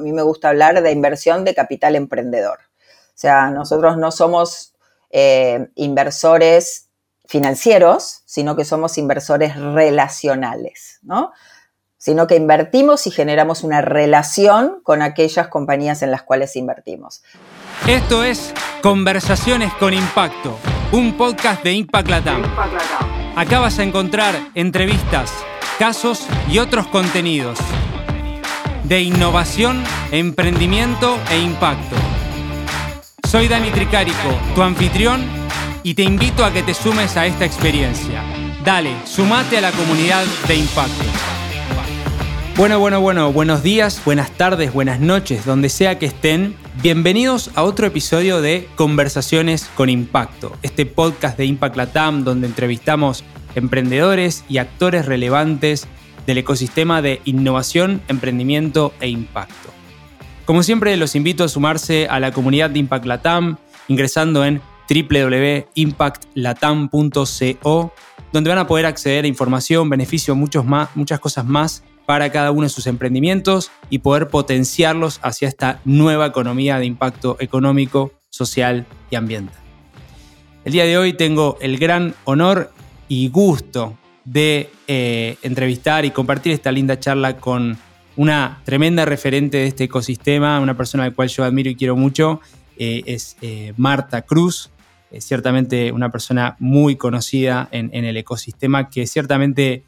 a mí me gusta hablar de inversión de capital emprendedor. O sea, nosotros no somos eh, inversores financieros, sino que somos inversores relacionales, ¿no? Sino que invertimos y generamos una relación con aquellas compañías en las cuales invertimos. Esto es Conversaciones con Impacto, un podcast de Impact Latam. Acá vas a encontrar entrevistas, casos y otros contenidos de innovación, emprendimiento e impacto. Soy Dani Tricarico, tu anfitrión, y te invito a que te sumes a esta experiencia. Dale, sumate a la comunidad de impacto. Bueno, bueno, bueno, buenos días, buenas tardes, buenas noches, donde sea que estén. Bienvenidos a otro episodio de Conversaciones con Impacto, este podcast de Impact Latam donde entrevistamos emprendedores y actores relevantes del ecosistema de innovación, emprendimiento e impacto. Como siempre, los invito a sumarse a la comunidad de Impact Latam ingresando en www.impactlatam.co, donde van a poder acceder a información, beneficios, muchos más, muchas cosas más para cada uno de sus emprendimientos y poder potenciarlos hacia esta nueva economía de impacto económico, social y ambiental. El día de hoy tengo el gran honor y gusto de eh, entrevistar y compartir esta linda charla con una tremenda referente de este ecosistema, una persona a la cual yo admiro y quiero mucho, eh, es eh, Marta Cruz, ciertamente una persona muy conocida en, el ecosistema, que ciertamente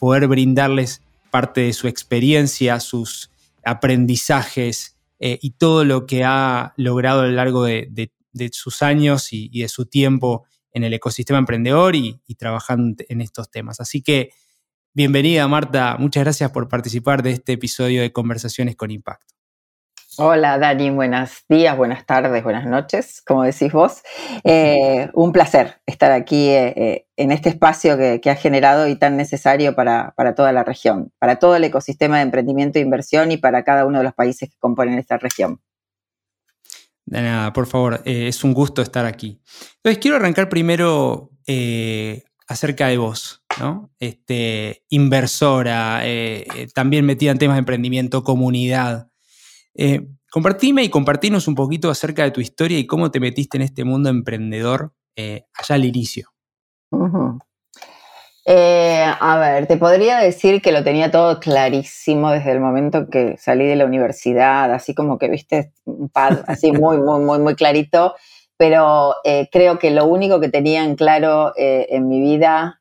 poder brindarles parte de su experiencia, sus aprendizajes y todo lo que ha logrado a lo largo de, sus años y de su tiempo en el ecosistema emprendedor y, trabajando en estos temas. Así que bienvenida Marta, muchas gracias por participar de este episodio de Conversaciones con Impacto. Hola Dani, buenos días, buenas tardes, buenas noches, como decís vos. Eh, un placer estar aquí eh, eh, en este espacio que, que, has generado y tan necesario para, para, toda la región, para todo el ecosistema de emprendimiento e inversión y para cada uno de los países que componen esta región. De nada, por favor, eh, es un gusto estar aquí. Entonces, quiero arrancar primero eh, acerca de vos, ¿no? Este, inversora, eh, también metida en temas de emprendimiento, comunidad. compartime y compartinos un poquito acerca de tu historia y cómo te metiste en este mundo emprendedor allá al inicio. Eh, a ver, te podría decir que lo tenía todo clarísimo desde el momento que salí de la universidad, así como que viste un pad así muy, muy, muy, muy clarito, pero eh, creo que lo único que tenía en claro eh, en mi vida,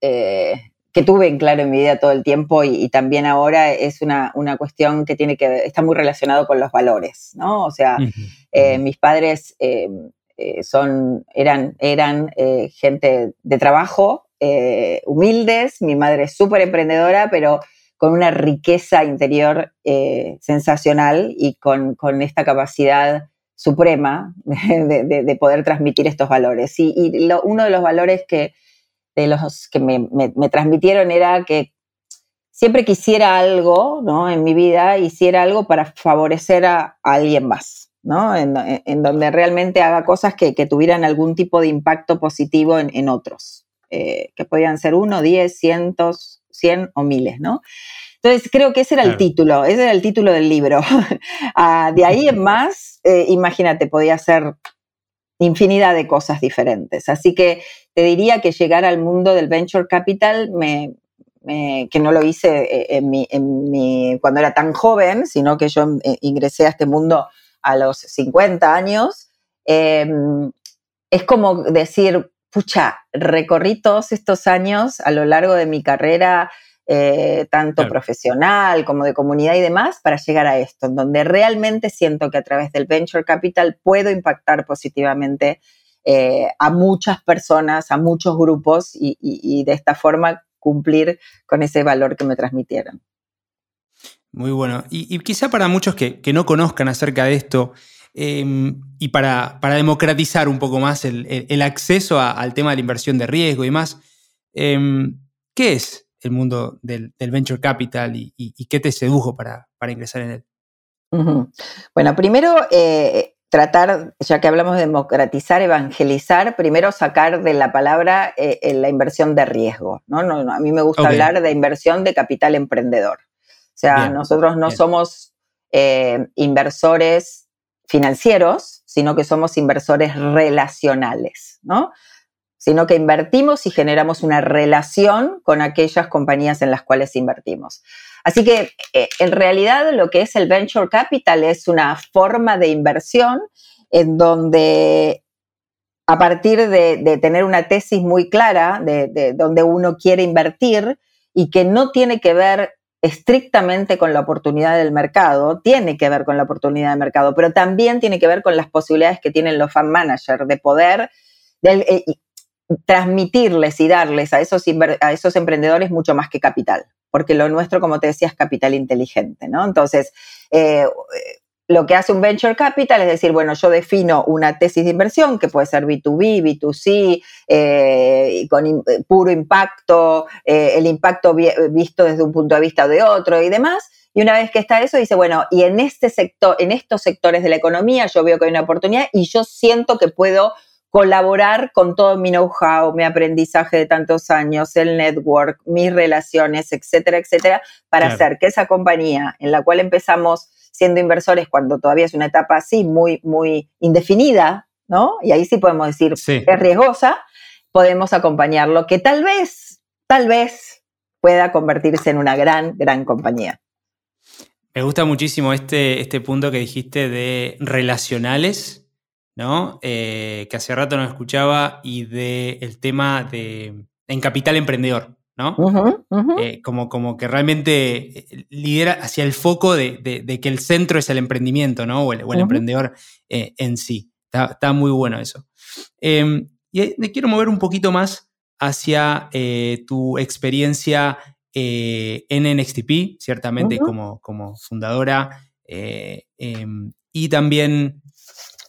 que tuve en claro en mi vida todo el tiempo y, también ahora, es una, una, cuestión que tiene que está muy relacionado con los valores, ¿no? O sea, mis padres son, eran, eran gente de trabajo, eh, humildes, mi madre es súper emprendedora, pero con una riqueza interior eh, sensacional y con, esta capacidad suprema de, poder transmitir estos valores. Y, uno de los valores que, de los que me, transmitieron era que siempre quisiera algo ¿no? en mi vida, hiciera algo para favorecer a, alguien más, ¿no? En, donde realmente haga cosas que, tuvieran algún tipo de impacto positivo en otros. Eh, que podían ser uno, diez, cientos, cien o miles, ¿no? Entonces creo que ese era el título, ese era el título del libro. Ah, de ahí en más, eh, imagínate, podía ser infinidad de cosas diferentes. Así que te diría que llegar al mundo del venture capital, me, que no lo hice eh, en mi, en mi, cuando era tan joven, sino que yo ingresé a este mundo a los 50 años, em, es como decir, pucha, recorrí todos estos años a lo largo de mi carrera, eh, tanto profesional como de comunidad y demás, para llegar a esto, en donde realmente siento que a través del venture capital puedo impactar positivamente eh, a muchas personas, a muchos grupos y, de esta forma cumplir con ese valor que me transmitieron. Muy bueno. Y, quizá para muchos que, que, no conozcan acerca de esto, Em, y para, democratizar un poco más el, acceso al tema de la inversión de riesgo y más, em, ¿qué es el mundo del, venture capital y, qué te sedujo para, ingresar en él? Bueno, primero eh, tratar, ya que hablamos de democratizar, evangelizar, primero sacar de la palabra eh, la inversión de riesgo. ¿no? a mí me gusta hablar de inversión de capital emprendedor. O sea, nosotros no somos eh, inversores financieros, sino que somos inversores relacionales, ¿no? Sino que invertimos y generamos una relación con aquellas compañías en las cuales invertimos. Así que eh, en realidad lo que es el venture capital es una forma de inversión en donde a partir de, tener una tesis muy clara de, donde uno quiere invertir y que no tiene que ver estrictamente con la oportunidad del mercado, tiene que ver con la oportunidad del mercado, pero también tiene que ver con las posibilidades que tienen los fan managers de poder eh, transmitirles y darles a esos, a esos emprendedores mucho más que capital, porque lo nuestro, como te decía, es capital inteligente, ¿no? Entonces, eh, lo que hace un venture capital es decir, bueno, yo defino una tesis de inversión que puede ser B2B, B2C, eh, con eh, puro impacto, eh, el impacto visto desde un punto de vista o de otro y demás. Y una vez que está eso, dice, bueno, y en este sector, en estos sectores de la economía, yo veo que hay una oportunidad y yo siento que puedo colaborar con todo mi know-how, mi aprendizaje de tantos años, el network, mis relaciones, etcétera, etcétera, para hacer que esa compañía en la cual empezamos siendo inversores cuando todavía es una etapa así, muy, muy indefinida, ¿no? Y ahí sí podemos decir es riesgosa, podemos acompañarlo, que tal vez, tal vez pueda convertirse en una gran, gran compañía. Me gusta muchísimo este, este punto que dijiste de relacionales, ¿no? Eh, que hace rato no escuchaba, y del el tema de en capital emprendedor. Eh, como, como que realmente eh, lidera hacia el foco de, que el centro es el emprendimiento, ¿no? O el, emprendedor eh, en sí. Está, muy bueno eso. Em, y me quiero mover un poquito más hacia tu experiencia en NXTP, ciertamente como, como fundadora, em, y también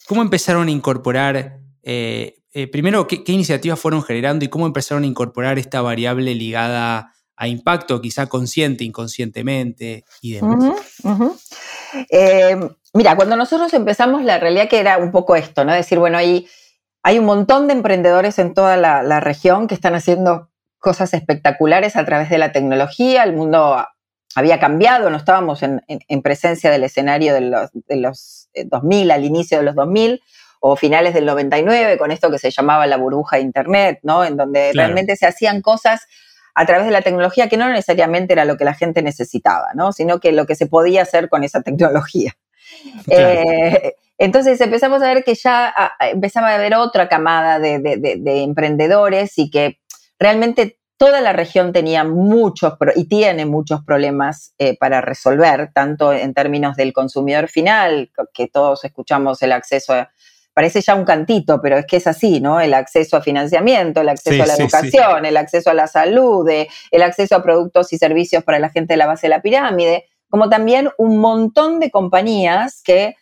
cómo empezaron a incorporar eh, primero, ¿qué, iniciativas fueron generando y cómo empezaron a incorporar esta variable ligada a impacto, quizá consciente, inconscientemente y demás? Eh, mira, cuando nosotros empezamos, la realidad que era un poco esto, ¿no? Decir, bueno, hay, hay un montón de emprendedores en toda la, región que están haciendo cosas espectaculares a través de la tecnología, el mundo había cambiado, no estábamos en, presencia del escenario de los, de los 2000, eh, al inicio de los 2000, o finales del 99 con esto que se llamaba la burbuja de Internet, ¿no? En donde realmente se hacían cosas a través de la tecnología que no necesariamente era lo que la gente necesitaba, ¿no? Sino que lo que se podía hacer con esa tecnología. Eh, entonces empezamos a ver que ya empezaba a haber otra camada de, emprendedores y que realmente toda la región tenía muchos y tiene muchos problemas eh, para resolver, tanto en términos del consumidor final, que todos escuchamos el acceso a parece ya un cantito, pero es que es así, ¿no? El acceso a financiamiento, el acceso a la educación, el acceso a la salud, eh, el acceso a productos y servicios para la gente de la base de la pirámide, como también un montón de compañías que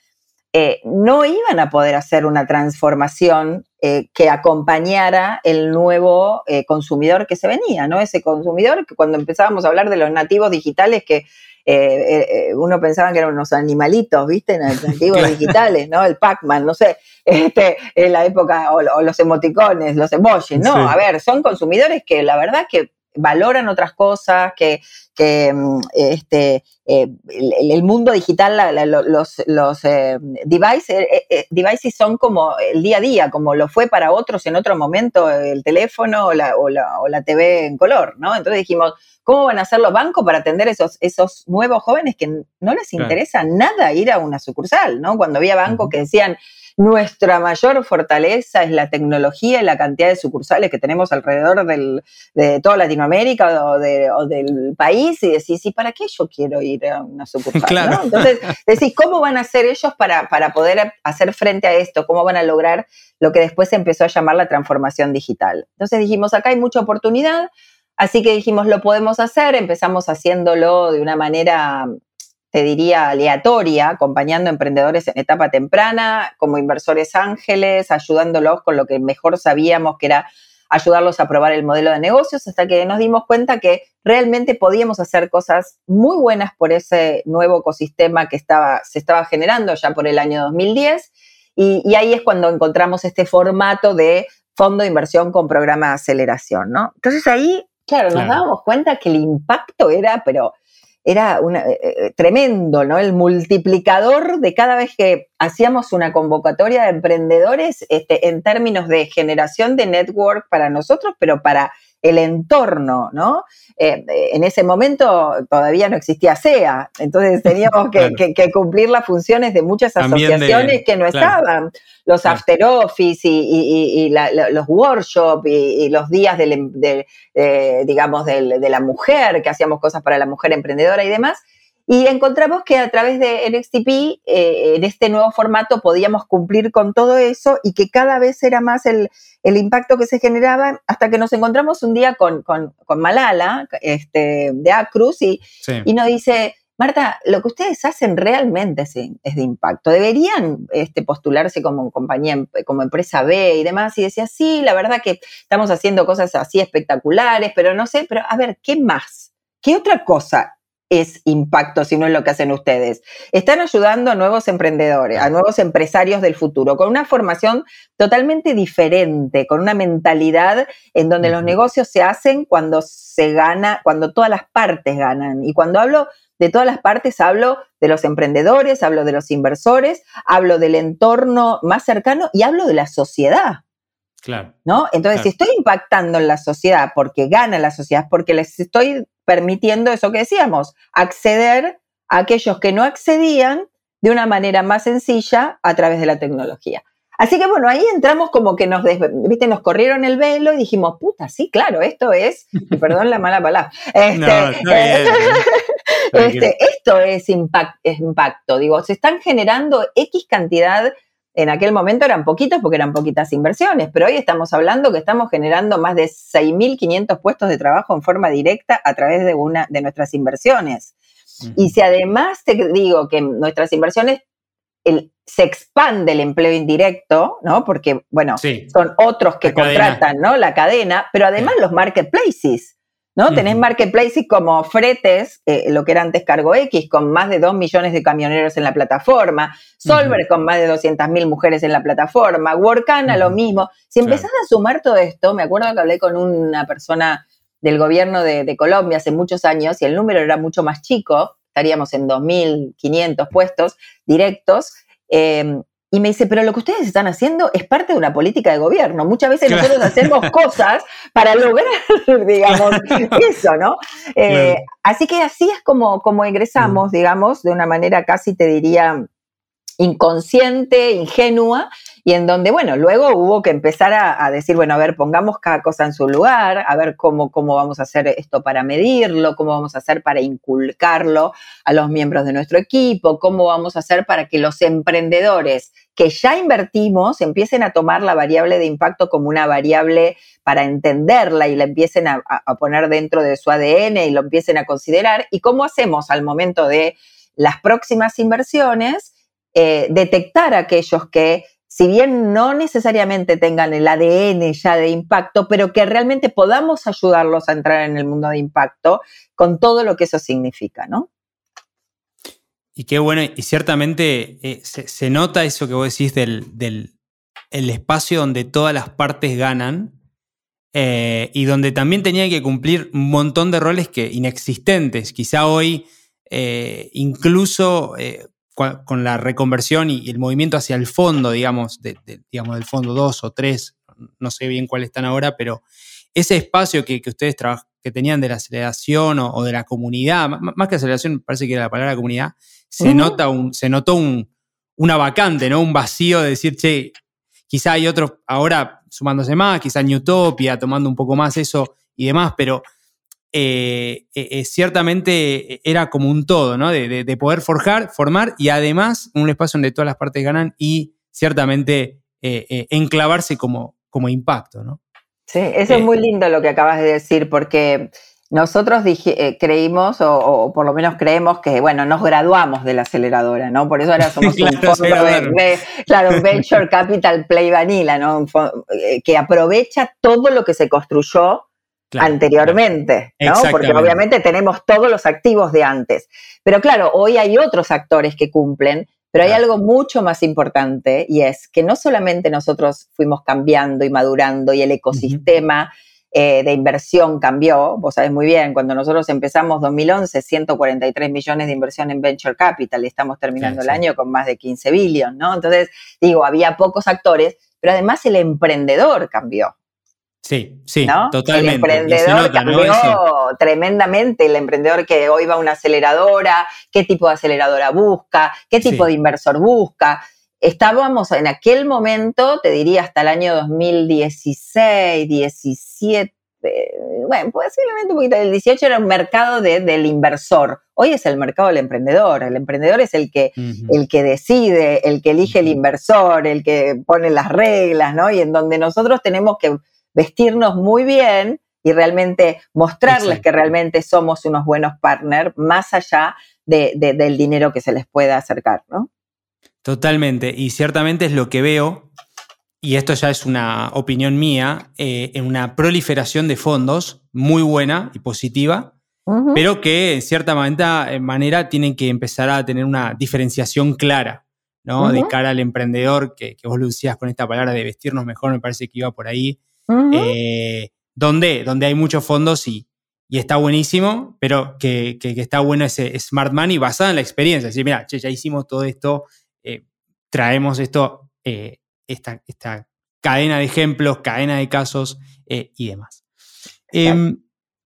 eh, no iban a poder hacer una transformación eh, que acompañara el nuevo consumidor que se venía, ¿no? Ese consumidor que cuando empezábamos a hablar de los nativos digitales que eh, eh, uno pensaba que eran unos animalitos, ¿viste? En nativos digitales, ¿no? El Pac-Man, no sé, este, en la época, o, los emoticones, los emojis, no, a ver, son consumidores que la verdad que valoran otras cosas, que, que mm, este, eh, el, mundo digital, los, los devices, devices son como el día a día, como lo fue para otros en otro momento el teléfono o la, o la, o la TV en color, ¿no? Entonces dijimos, ¿Cómo van a hacer los bancos para atender esos, esos nuevos jóvenes que no les interesa nada ir a una sucursal? ¿no? Cuando había bancos que decían, nuestra mayor fortaleza es la tecnología y la cantidad de sucursales que tenemos alrededor de toda Latinoamérica o, del país y decís, ¿y para qué yo quiero ir a una sucursal? Entonces decís, ¿cómo van a hacer ellos para, para poder hacer frente a esto? ¿Cómo van a lograr lo que después se empezó a llamar la transformación digital? Entonces dijimos, acá hay mucha oportunidad, Así que dijimos, lo podemos hacer, empezamos haciéndolo de una manera, te diría, aleatoria, acompañando emprendedores en etapa temprana, como inversores ángeles, ayudándolos con lo que mejor sabíamos que era ayudarlos a probar el modelo de negocios, hasta que nos dimos cuenta que realmente podíamos hacer cosas muy buenas por ese nuevo ecosistema que estaba, se estaba generando ya por el año 2010. Y, y ahí es cuando encontramos este formato de fondo de inversión con programa de aceleración, ¿no? Entonces ahí Claro, nos dábamos cuenta que el impacto era, pero era una, eh, eh, tremendo, ¿no? El multiplicador de cada vez que hacíamos una convocatoria de emprendedores este, en términos de generación de network para nosotros, pero para el entorno, ¿no? Eh, en ese momento todavía no existía SEA, entonces teníamos que, cumplir las funciones de muchas asociaciones que no estaban, los after office y, los workshops y, los días de, digamos, de la mujer, que hacíamos cosas para la mujer emprendedora y demás, y encontramos que a través de NXTP, eh, en este nuevo formato, podíamos cumplir con todo eso y que cada vez era más el, impacto que se generaba hasta que nos encontramos un día con, Malala este, de Acruz y, y nos dice, Marta, lo que ustedes hacen realmente es, es de impacto. Deberían este, postularse como compañía, como empresa B y demás. Y decía, sí, la verdad que estamos haciendo cosas así espectaculares, pero no sé, pero a ver, ¿qué más? ¿Qué otra cosa es impacto si no es lo que hacen ustedes. Están ayudando a nuevos emprendedores, a nuevos empresarios del futuro, con una formación totalmente diferente, con una mentalidad en donde los negocios se hacen cuando se gana, cuando todas las partes ganan. Y cuando hablo de todas las partes, hablo de los emprendedores, hablo de los inversores, hablo del entorno más cercano y hablo de la sociedad. Claro. ¿No? Entonces, si estoy impactando en la sociedad porque gana la sociedad, porque les estoy permitiendo eso que decíamos, acceder a aquellos que no accedían de una manera más sencilla a través de la tecnología. Así que bueno, ahí entramos como que nos, ¿viste? nos corrieron el velo y dijimos, puta, sí, claro, esto es, perdón la mala palabra, este, este, esto es, es impacto, digo, se están generando X cantidad en aquel momento eran poquitos porque eran poquitas inversiones, pero hoy estamos hablando que estamos generando más de 6.500 puestos de trabajo en forma directa a través de una de nuestras inversiones. Y si además te digo que nuestras inversiones se expande el empleo indirecto, ¿no? Porque, bueno, son otros que contratan, ¿no? La cadena, pero además los marketplaces. ¿No? Tenés marketplaces como Fretes, eh, lo que era antes Cargo X, con más de 2 millones de camioneros en la plataforma, Solver con más de 200.000 mujeres en la plataforma, Workana lo mismo. Si empezás a sumar todo esto, me acuerdo que hablé con una persona del gobierno de, Colombia hace muchos años y el número era mucho más chico, estaríamos en 2.500 puestos directos, eh, y me dice, pero lo que ustedes están haciendo es parte de una política de gobierno. Muchas veces nosotros hacemos cosas para lograr, digamos, eso, ¿no? Eh, así que así es como, como egresamos, digamos, de una manera casi te diría inconsciente, ingenua, y en donde, bueno, luego hubo que empezar a, decir, bueno, a ver, pongamos cada cosa en su lugar, a ver cómo, cómo vamos a hacer esto para medirlo, cómo vamos a hacer para inculcarlo a los miembros de nuestro equipo, cómo vamos a hacer para que los emprendedores que ya invertimos empiecen a tomar la variable de impacto como una variable para entenderla y la empiecen a, poner dentro de su ADN y lo empiecen a considerar, y cómo hacemos al momento de las próximas inversiones eh, detectar aquellos que, si bien no necesariamente tengan el ADN ya de impacto, pero que realmente podamos ayudarlos a entrar en el mundo de impacto con todo lo que eso significa, ¿no? Y qué bueno, y ciertamente eh, se, nota eso que vos decís del, el espacio donde todas las partes ganan eh, y donde también tenía que cumplir un montón de roles que inexistentes. Quizá hoy incluso con la reconversión y, el movimiento hacia el fondo, digamos, digamos del fondo 2 o 3, no sé bien cuáles están ahora, pero ese espacio que, ustedes que tenían de la aceleración o, de la comunidad, más que aceleración, parece que era la palabra comunidad, se, nota un, se notó un, una vacante, ¿no? Un vacío de decir, che, quizá hay otros ahora sumándose más, quizá Newtopia tomando un poco más eso y demás, pero eh, eh, eh, ciertamente era como un todo, ¿no? De, poder forjar, formar y además un espacio donde todas las partes ganan y ciertamente enclavarse como, como impacto, ¿no? Sí, eso es muy lindo lo que acabas de decir porque nosotros creímos, o, por lo menos creemos que, bueno, nos graduamos de la aceleradora, ¿no? Por eso ahora somos un fondo de, claro, Venture Capital Play Vanilla, ¿no? que aprovecha todo lo que se construyó anteriormente, ¿no? Porque obviamente tenemos todos los activos de antes. Pero claro, hoy hay otros actores que cumplen, pero hay algo mucho más importante y es que no solamente nosotros fuimos cambiando y madurando y el ecosistema eh, de inversión cambió. Vos sabés muy bien, cuando nosotros empezamos 2011, 143 millones de inversión en venture capital y estamos terminando el año con más de 15 billones, ¿no? Entonces, digo, había pocos actores, pero además el emprendedor cambió. Sí, sí, totalmente. El emprendedor cambió tremendamente, el emprendedor que hoy va a una aceleradora, qué tipo de aceleradora busca, qué tipo de inversor busca. Estábamos en aquel momento, te diría hasta el año 2016, 17, bueno, posiblemente un poquito, el 18 era un mercado del inversor, hoy es el mercado del emprendedor, el emprendedor es el que, el que decide, el que elige el inversor, el que pone las reglas, ¿no? Y en donde nosotros tenemos que vestirnos muy bien y realmente mostrarles que realmente somos unos buenos partners, más allá del dinero que se les pueda acercar, ¿no? Totalmente, y ciertamente es lo que veo, y esto ya es una opinión mía, eh, en una proliferación de fondos muy buena y positiva, pero que en cierta manera, tienen que empezar a tener una diferenciación clara, ¿no? De cara al emprendedor, que, que, vos lo decías con esta palabra de vestirnos mejor, me parece que iba por ahí, eh, donde, donde hay muchos fondos y, y está buenísimo, pero que, está bueno ese smart money basado en la experiencia. Decir, mira, ya hicimos todo esto, eh, traemos esto, eh, esta, esta, cadena de ejemplos, cadena de casos y demás. Em,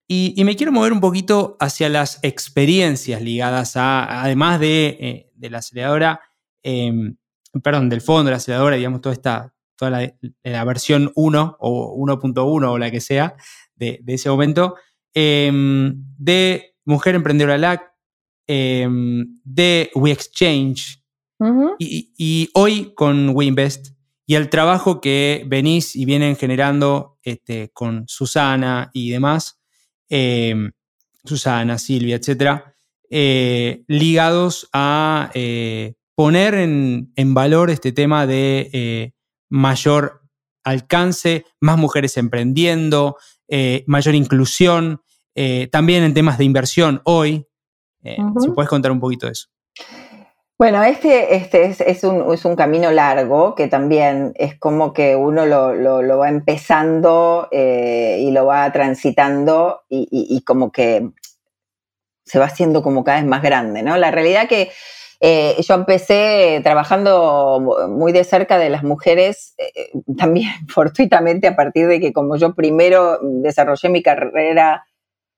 y, me quiero mover un poquito hacia las experiencias ligadas a, además de, de la aceleradora, em, perdón, del fondo, de la aceleradora, digamos, toda esta, toda la, versión 1 o 1.1 o la que sea de, ese momento, em, de Mujer Emprendedora LAC, em, de WeExchange y, y, hoy con WeInvest y el trabajo que venís y vienen generando este, con Susana y demás, em, Susana, Silvia, etcétera, eh, ligados a eh, poner en, en, valor este tema de eh, mayor alcance, más mujeres emprendiendo, eh, mayor inclusión, eh, también en temas de inversión hoy. Eh, si puedes contar un poquito de eso. Bueno, este, este es, un, camino largo que también es como que uno lo, va empezando y lo va transitando y, y, como que se va haciendo como cada vez más grande, ¿no? La realidad que eh, yo empecé trabajando muy de cerca de las mujeres, eh, también fortuitamente a partir de que como yo primero desarrollé mi carrera,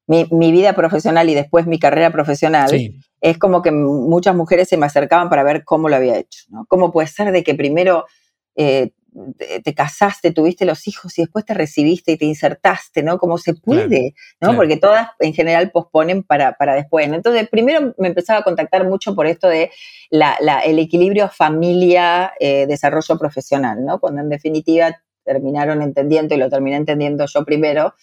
mi, vida profesional y después mi carrera profesional, es como que muchas mujeres se me acercaban para ver cómo lo había hecho. ¿no? ¿Cómo puede ser de que primero eh, te, casaste, tuviste los hijos y después te recibiste y te insertaste, ¿no? Como se puede, ¿no? Porque todas en general posponen para, para después. Entonces, primero me empezaba a contactar mucho por esto de la, el equilibrio familia-desarrollo eh, profesional, ¿no? Cuando en definitiva terminaron entendiendo, y lo terminé entendiendo yo primero,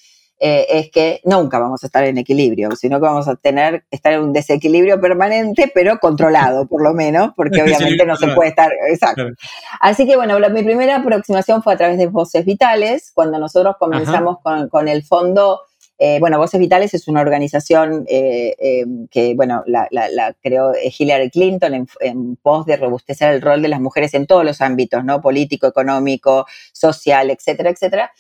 eh, es que nunca vamos a estar en equilibrio, sino que vamos a tener, estar en un desequilibrio permanente, pero controlado por lo menos, porque obviamente no se puede estar, exacto. Así que bueno, mi primera aproximación fue a través de Voces Vitales, cuando nosotros comenzamos con, el fondo, eh, bueno, Voces Vitales es una organización eh, que, bueno, la, creó Hillary Clinton en, en, pos de robustecer el rol de las mujeres en todos los ámbitos, ¿no? Político, económico, social, etcétera, etcétera.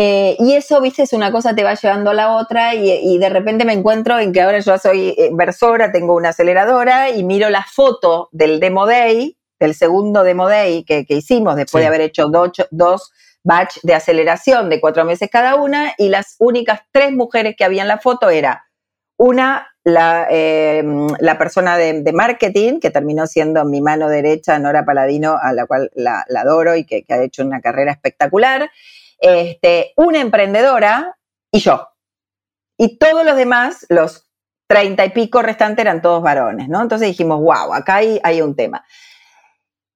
Eh, y eso, viste, es una cosa te va llevando a la otra y, de repente me encuentro en que ahora yo soy inversora, tengo una aceleradora y miro la foto del Demo Day, del segundo Demo Day que, hicimos después de haber hecho dos, dos batch de aceleración de cuatro meses cada una y las únicas tres mujeres que había en la foto era una, la, eh, la persona de, marketing, que terminó siendo mi mano derecha, Nora Paladino, a la cual la, adoro y que, que, ha hecho una carrera espectacular este, una emprendedora y yo. Y todos los demás, los treinta y pico restantes, eran todos varones, ¿no? Entonces dijimos, wow, acá hay, hay un tema.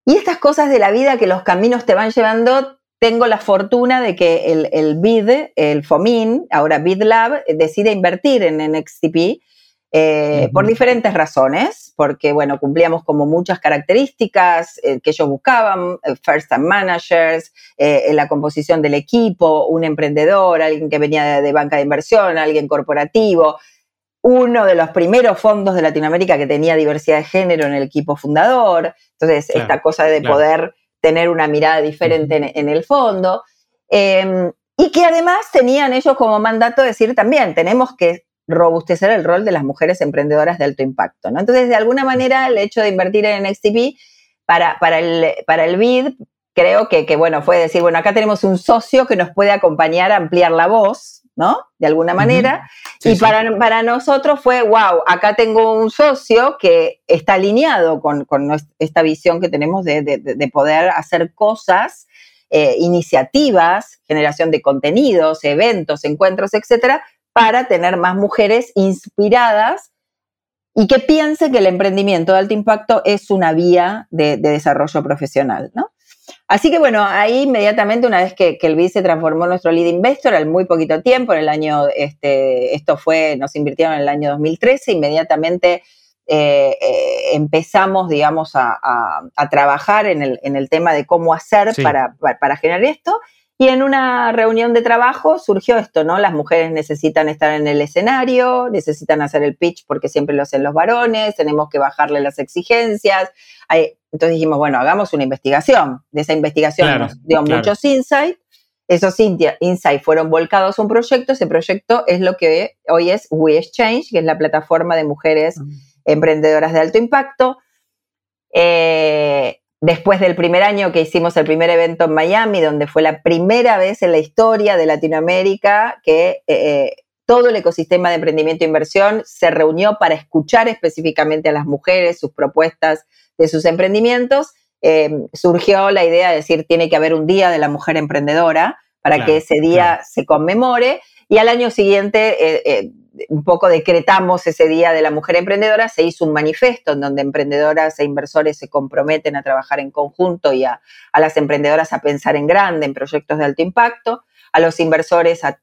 Y estas cosas de la vida que los caminos te van llevando, tengo la fortuna de que el, el BID, el FOMIN, ahora BID Lab, decide invertir en NXTP eh, por diferentes razones, porque, bueno, cumplíamos como muchas características eh, que ellos buscaban, eh, first time managers, la composición del equipo, un emprendedor, alguien que venía de, banca de inversión, alguien corporativo, uno de los primeros fondos de Latinoamérica que tenía diversidad de género en el equipo fundador, entonces esta cosa de poder tener una mirada diferente en, el fondo. Em, y que además tenían ellos como mandato decir también, tenemos que robustecer el rol de las mujeres emprendedoras de alto impacto. ¿no? Entonces, de alguna manera, el hecho de invertir en NXTP para, para, el, para el BID, creo que, que, bueno, fue decir, bueno, acá tenemos un socio que nos puede acompañar a ampliar la voz, ¿no? De alguna manera. y Para, para nosotros fue, wow, acá tengo un socio que está alineado con, con esta visión que tenemos de, de, de poder hacer cosas eh, iniciativas, generación de contenidos, eventos, encuentros, etcétera, para tener más mujeres inspiradas y que piensen que el emprendimiento de alto impacto es una vía de, desarrollo profesional, ¿no? Así que bueno, ahí inmediatamente, una vez que, el BID se transformó en nuestro lead investor, al muy poquito tiempo, en el año, este, esto fue, nos invirtieron en el año 2013, inmediatamente eh, eh, empezamos, digamos, a, trabajar en el, tema de cómo hacer para, para, generar esto. Y en una reunión de trabajo surgió esto, ¿no? Las mujeres necesitan estar en el escenario, necesitan hacer el pitch porque siempre lo hacen los varones, tenemos que bajarle las exigencias. entonces dijimos, bueno, hagamos una investigación. De esa investigación nos dio muchos insights. Esos insights fueron volcados a un proyecto. Ese proyecto es lo que hoy es We Exchange, que es la plataforma de mujeres. Mm emprendedoras de alto impacto. Eh, después del primer año que hicimos el primer evento en Miami, donde fue la primera vez en la historia de Latinoamérica que eh, todo el ecosistema de emprendimiento e inversión se reunió para escuchar específicamente a las mujeres, sus propuestas de sus emprendimientos, eh, surgió la idea de decir, tiene que haber un día de la mujer emprendedora para que ese día se conmemore. Y al año siguiente un poco decretamos ese Día de la Mujer Emprendedora, se hizo un manifiesto en donde emprendedoras e inversores se comprometen a trabajar en conjunto y a, las emprendedoras a pensar en grande, en proyectos de alto impacto, a los inversores a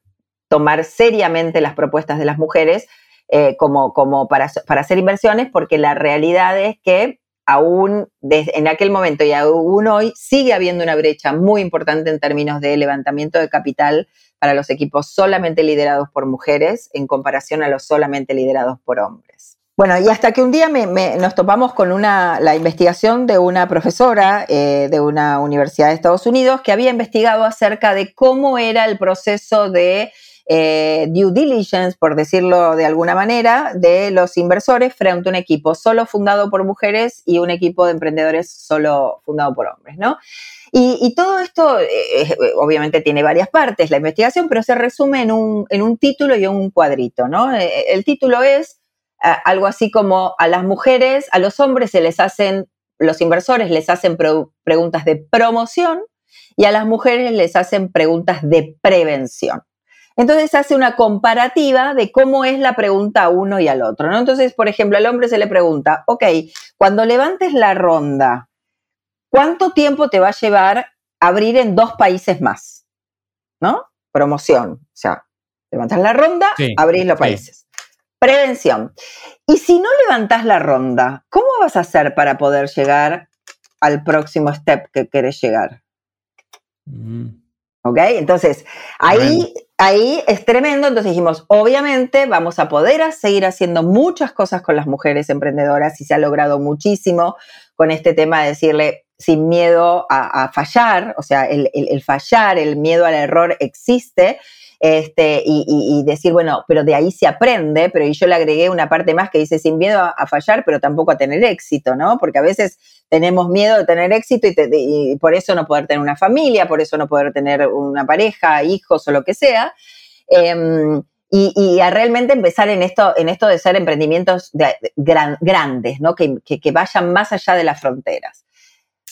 tomar seriamente las propuestas de las mujeres eh, como, como para, para hacer inversiones, porque la realidad es que aún en aquel momento y aún hoy sigue habiendo una brecha muy importante en términos de levantamiento de capital para los equipos solamente liderados por mujeres en comparación a los solamente liderados por hombres. Bueno, y hasta que un día nos topamos con una, la investigación de una profesora eh, de una universidad de Estados Unidos que había investigado acerca de cómo era el proceso de eh, due diligence, por decirlo de alguna manera, de los inversores frente a un equipo solo fundado por mujeres y un equipo de emprendedores solo fundado por hombres, ¿no? Y, todo esto, eh, eh, obviamente, tiene varias partes, la investigación, pero se resume en un, en un título y un cuadrito, ¿no? Eh, el título es algo así como a las mujeres, a los hombres se les hacen, los inversores les hacen preguntas de promoción y a las mujeres les hacen preguntas de prevención. Entonces hace una comparativa de cómo es la pregunta a uno y al otro, ¿no? Entonces, por ejemplo, al hombre se le pregunta, ok, cuando levantes la ronda, ¿Cuánto tiempo te va a llevar abrir en dos países más? ¿No? Promoción. O sea, levantas la ronda, abrís los países. Prevención. Y si no levantas la ronda, ¿cómo vas a hacer para poder llegar al próximo step que quieres llegar? Mm. ¿Ok? Entonces, ahí, ahí es tremendo. Entonces dijimos, obviamente vamos a poder seguir haciendo muchas cosas con las mujeres emprendedoras y se ha logrado muchísimo con este tema de decirle, sin miedo a, fallar, o sea, el, fallar, el miedo al error existe, este, y, decir, bueno, pero de ahí se aprende, pero yo le agregué una parte más que dice sin miedo a, fallar, pero tampoco a tener éxito, ¿no? Porque a veces tenemos miedo de tener éxito y, por eso no poder tener una familia, por eso no poder tener una pareja, hijos o lo que sea. Em, y, a realmente empezar en esto, en esto de ser emprendimientos grandes, ¿no? Que, que, vayan más allá de las fronteras.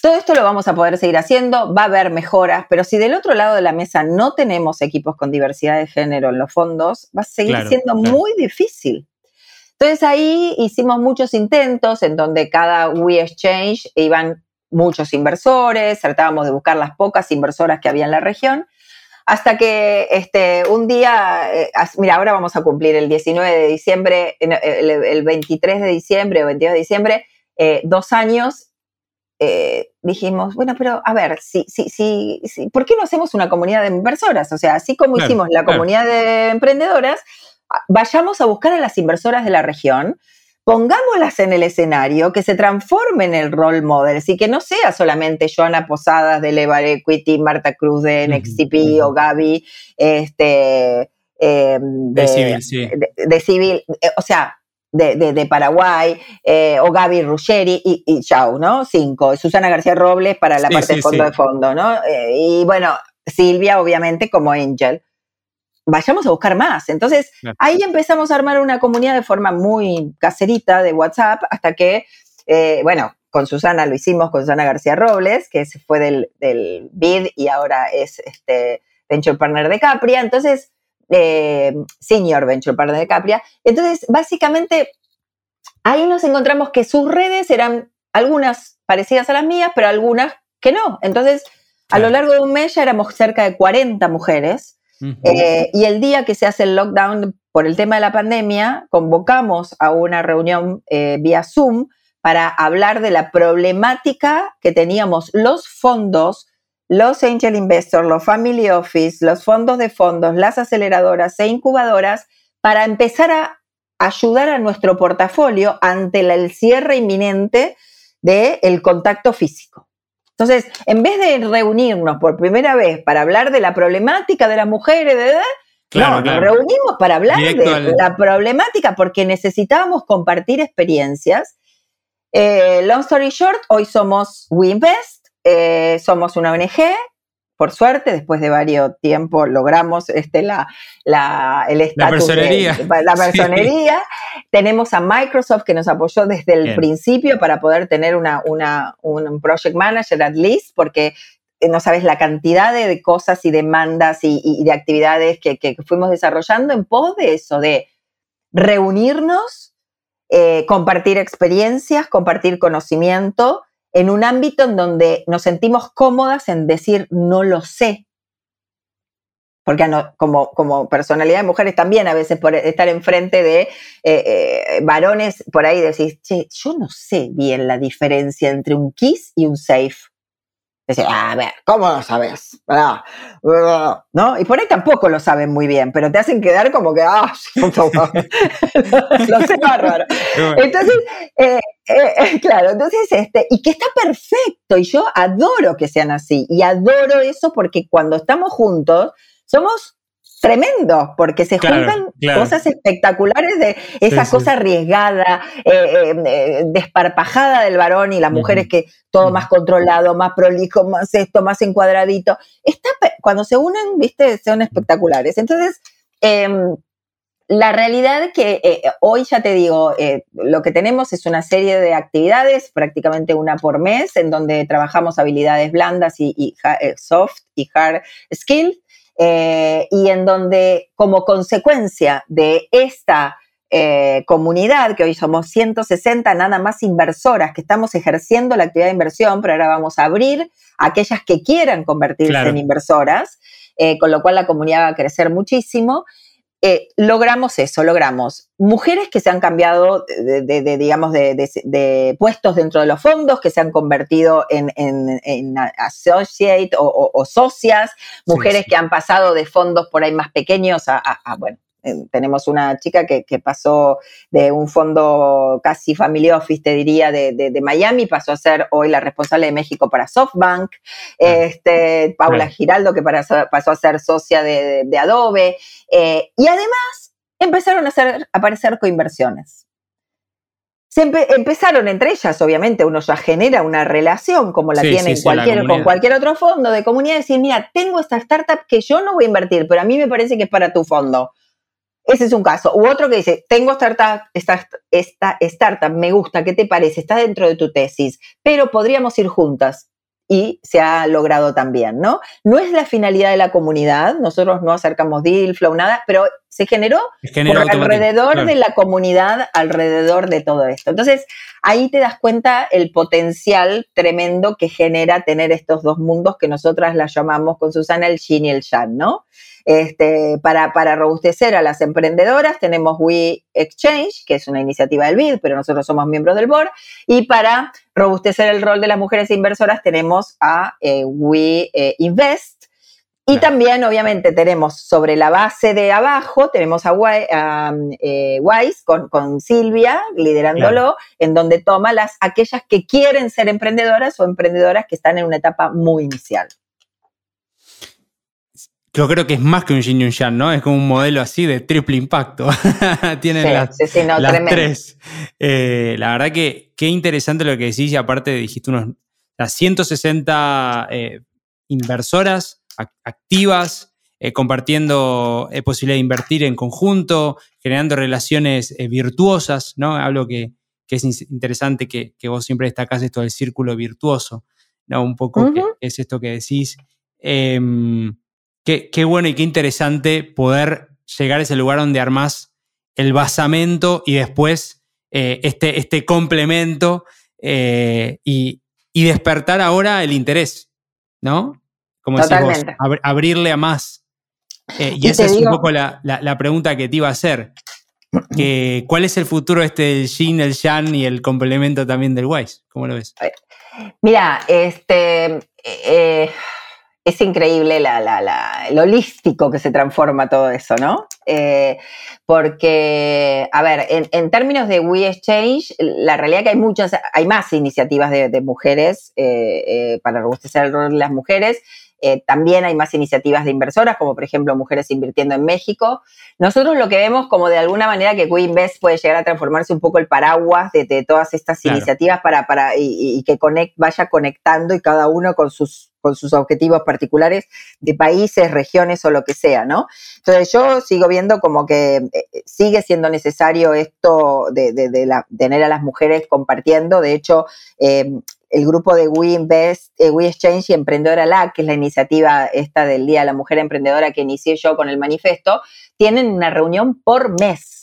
Todo esto lo vamos a poder seguir haciendo, va a haber mejoras, pero si del otro lado de la mesa no tenemos equipos con diversidad de género en los fondos, va a seguir siendo muy difícil. Entonces ahí hicimos muchos intentos en donde cada We Exchange iban muchos inversores, tratábamos de buscar las pocas inversoras que había en la región, hasta que este, un día, eh, mira, ahora vamos a cumplir el 19 de diciembre, el, 23 de diciembre o 22 de diciembre, eh, dos años eh, dijimos, bueno, pero a ver, si, si, si, ¿por qué no hacemos una comunidad de inversoras? O sea, así como hicimos la comunidad de emprendedoras, vayamos a buscar a las inversoras de la región, pongámoslas en el escenario, que se transformen en el role models y que no sea solamente Joana Posadas de Levar Equity, Marta Cruz de NXTP o Gaby este, em, de, Civil, sí. de, Civil, eh, o sea, de, Paraguay, eh, o Gaby Ruggeri y, y, chau, ¿no? Cinco. Susana García Robles para la parte de fondo de fondo, ¿no? Eh, y bueno, Silvia, obviamente, como Angel vayamos a buscar más. Entonces, ahí empezamos a armar una comunidad de forma muy caserita de WhatsApp hasta que, eh, bueno, con Susana lo hicimos, con Susana García Robles, que fue del, del BID y ahora es este Venture Partner de Capria. Entonces, eh, Senior Venture Partner de Capria. Entonces, básicamente, ahí nos encontramos que sus redes eran algunas parecidas a las mías, pero algunas que no. Entonces, a lo largo de un mes ya éramos cerca de 40 mujeres eh, y el día que se hace el lockdown por el tema de la pandemia, convocamos a una reunión eh, vía Zoom para hablar de la problemática que teníamos los fondos, los angel investors, los family office, los fondos de fondos, las aceleradoras e incubadoras, para empezar a ayudar a nuestro portafolio ante el cierre inminente del contacto físico. Entonces, en vez de reunirnos por primera vez para hablar de la problemática de las mujeres, de, no, nos reunimos para hablar de la problemática porque necesitábamos compartir experiencias. Eh, long story short, hoy somos WeInvest, eh, somos una ONG por suerte, después de varios tiempos logramos este, la, la, el estatus la la personería. Tenemos a Microsoft que nos apoyó desde el principio para poder tener una, una, un project manager at least, porque eh, no sabes la cantidad de, cosas y demandas y, de actividades que, que, fuimos desarrollando en pos de eso, de reunirnos, eh, compartir experiencias, compartir conocimiento en un ámbito en donde nos sentimos cómodas en decir no lo sé. Porque como, como personalidad de mujeres también a veces por estar enfrente de eh, eh, varones, por ahí decís, che, yo no sé bien la diferencia entre un kiss y un safe. Dice, a ver, ¿cómo lo sabes? ¿No? Y por ahí tampoco lo saben muy bien, pero te hacen quedar como que, ah, lo sé bárbaro. Entonces, eh, eh, claro, entonces, este, y que está perfecto, y yo adoro que sean así, y adoro eso porque cuando estamos juntos, somos tremendo, porque se juntan cosas espectaculares de esa cosa arriesgada, eh, eh, eh, desparpajada del varón y las mujeres que todo más controlado, más prolijo, más esto, más encuadradito. Está, cuando se unen, viste, son espectaculares. Entonces, em, la realidad que hoy ya te digo, lo que tenemos es una serie de actividades, prácticamente una por mes, en donde trabajamos habilidades blandas y, soft y hard skills eh, y en donde como consecuencia de esta eh, comunidad, que hoy somos 160 nada más inversoras que estamos ejerciendo la actividad de inversión, pero ahora vamos a abrir a aquellas que quieran convertirse en inversoras, eh, con lo cual la comunidad va a crecer muchísimo. Eh, logramos eso, logramos mujeres que se han cambiado de, digamos, de, puestos dentro de los fondos, que se han convertido en, en, associate o, socias, mujeres que han pasado de fondos por ahí más pequeños a bueno, tenemos una chica que, pasó de un fondo casi family office, te diría, de, Miami, pasó a ser hoy la responsable de México para SoftBank, este, Paula Giraldo, que pasó a ser socia de, Adobe, eh, y además empezaron a, hacer, aparecer coinversiones. Se empezaron entre ellas, obviamente, uno ya genera una relación como la tiene cualquier, con cualquier otro fondo de comunidad, decir, mira, tengo esta startup que yo no voy a invertir, pero a mí me parece que es para tu fondo. Ese es un caso. U otro que dice, tengo startup, esta, esta startup, me gusta, ¿qué te parece? Está dentro de tu tesis, pero podríamos ir juntas. Y se ha logrado también, ¿no? No es la finalidad de la comunidad, nosotros no acercamos deal, flow, nada, pero se generó, alrededor de la comunidad, alrededor de todo esto. Entonces, ahí te das cuenta el potencial tremendo que genera tener estos dos mundos que nosotras las llamamos con Susana el yin y el yang, ¿no? Este, para, para robustecer a las emprendedoras tenemos We Exchange, que es una iniciativa del BID, pero nosotros somos miembros del board, y para robustecer el rol de las mujeres inversoras tenemos a eh, We eh, Invest, Y también, obviamente, tenemos sobre la base de abajo, tenemos a, eh, Wise con, Silvia liderándolo, en donde toma las, aquellas que quieren ser emprendedoras o emprendedoras que están en una etapa muy inicial. Yo creo que es más que un yin y un yang, ¿no? Es como un modelo así de triple impacto. Tienen las, tres. Eh, la verdad que qué interesante lo que decís y aparte dijiste unos las 160 eh, inversoras activas, eh, compartiendo posibilidad de invertir en conjunto, generando relaciones virtuosas, ¿no? Algo que, es interesante que, vos siempre destacás esto del círculo virtuoso, ¿no? Un poco es esto que decís. Qué, bueno y qué interesante poder llegar a ese lugar donde armás el basamento y después eh, este, este, complemento eh, y, despertar ahora el interés, ¿no? Como decís abrirle a más. Eh, y, esa es un poco la, pregunta que te iba a hacer. ¿Cuál es el futuro este del Yin, el Yang y el complemento también del Wise? ¿Cómo lo ves? Mira, este es increíble la, lo holístico que se transforma todo eso, ¿no? Eh, porque, a ver, en, términos de We Exchange, la realidad es que hay muchas, hay más iniciativas de, mujeres eh, eh, para robustecer el rol de las mujeres. también hay más iniciativas de inversoras, como por ejemplo Mujeres Invirtiendo en México. Nosotros lo que vemos como de alguna manera que WeInvest puede llegar a transformarse un poco el paraguas de, todas estas iniciativas para, para, y, que vaya conectando y cada uno con sus con sus objetivos particulares de países, regiones o lo que sea, ¿no? Entonces yo sigo viendo como que eh, sigue siendo necesario esto de, tener a las mujeres compartiendo. De hecho, em, el grupo de We Invest, eh, We Exchange y Emprendedora La, que es la iniciativa esta del Día de la Mujer Emprendedora que inicié yo con el manifiesto, tienen una reunión por mes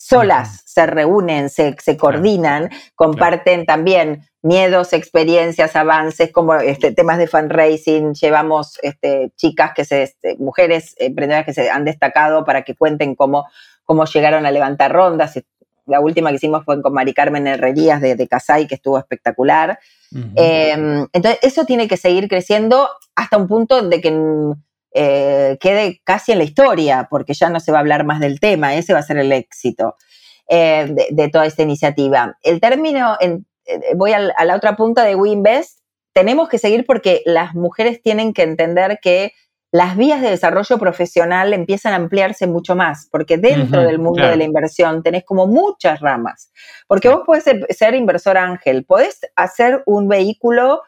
solas se reúnen, se, coordinan, comparten también miedos, experiencias, avances, como este, temas de fundraising, llevamos este, chicas que se, este, mujeres emprendedoras que se han destacado para que cuenten cómo, cómo llegaron a levantar rondas. La última que hicimos fue con Mari Carmen Herrerías de, de Casay, que estuvo espectacular. Em, entonces, eso tiene que seguir creciendo hasta un punto de que eh, quede casi en la historia, porque ya no se va a hablar más del tema, ese va a ser el éxito eh, de, toda esta iniciativa. El término, eh, voy a, la otra punta de WeInvest, tenemos que seguir porque las mujeres tienen que entender que las vías de desarrollo profesional empiezan a ampliarse mucho más, porque dentro del mundo de la inversión tenés como muchas ramas, porque vos podés ser, inversor ángel, podés hacer un vehículo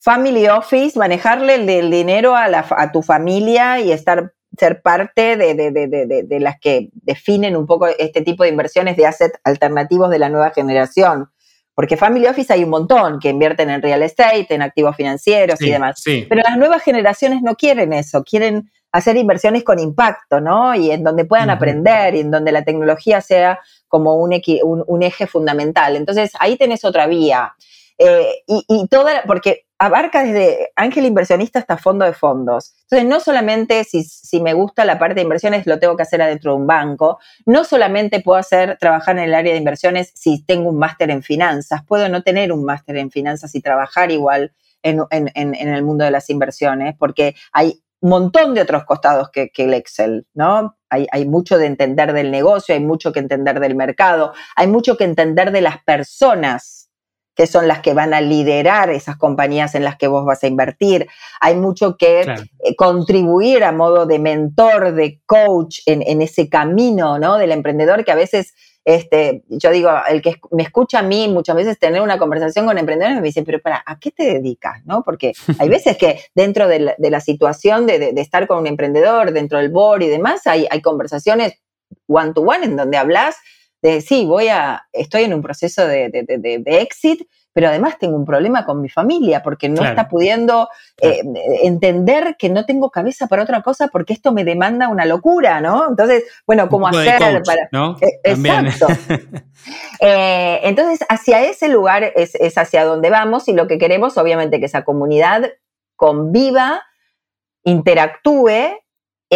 family office, manejarle el, dinero a, tu familia y estar ser parte de, las que definen un poco este tipo de inversiones de asset alternativos de la nueva generación. Porque Family Office hay un montón que invierten en real estate, en activos financieros y demás. Pero las nuevas generaciones no quieren eso, quieren hacer inversiones con impacto, ¿no? Y en donde puedan aprender y en donde la tecnología sea como un, un, eje fundamental. Entonces, ahí tenés otra vía. Eh, y, y, toda, porque abarca desde ángel inversionista hasta fondo de fondos. Entonces, no solamente si, si, me gusta la parte de inversiones lo tengo que hacer adentro de un banco, no solamente puedo hacer trabajar en el área de inversiones si tengo un máster en finanzas, puedo no tener un máster en finanzas y trabajar igual en, en, en, el mundo de las inversiones, porque hay un montón de otros costados que, que el Excel, ¿no? Hay, hay, mucho de entender del negocio, hay mucho que entender del mercado, hay mucho que entender de las personas que son las que van a liderar esas compañías en las que vos vas a invertir. Hay mucho que eh, contribuir a modo de mentor, de coach en, ese camino ¿no? del emprendedor que a veces, este, yo digo, el que me escucha a mí muchas veces tener una conversación con emprendedores me dicen, pero para, ¿a qué te dedicas? ¿no? Porque hay veces que dentro de la, situación de, estar con un emprendedor, dentro del board y demás, hay, hay conversaciones one to one en donde hablas de sí, voy a, estoy en un proceso de, de, exit, pero además tengo un problema con mi familia porque no está pudiendo eh, entender que no tengo cabeza para otra cosa porque esto me demanda una locura, ¿no? Entonces, bueno, ¿cómo hacer para... ¿no? Eh, exacto. Eh, entonces, hacia ese lugar es, es hacia donde vamos y lo que queremos, obviamente, que esa comunidad conviva, interactúe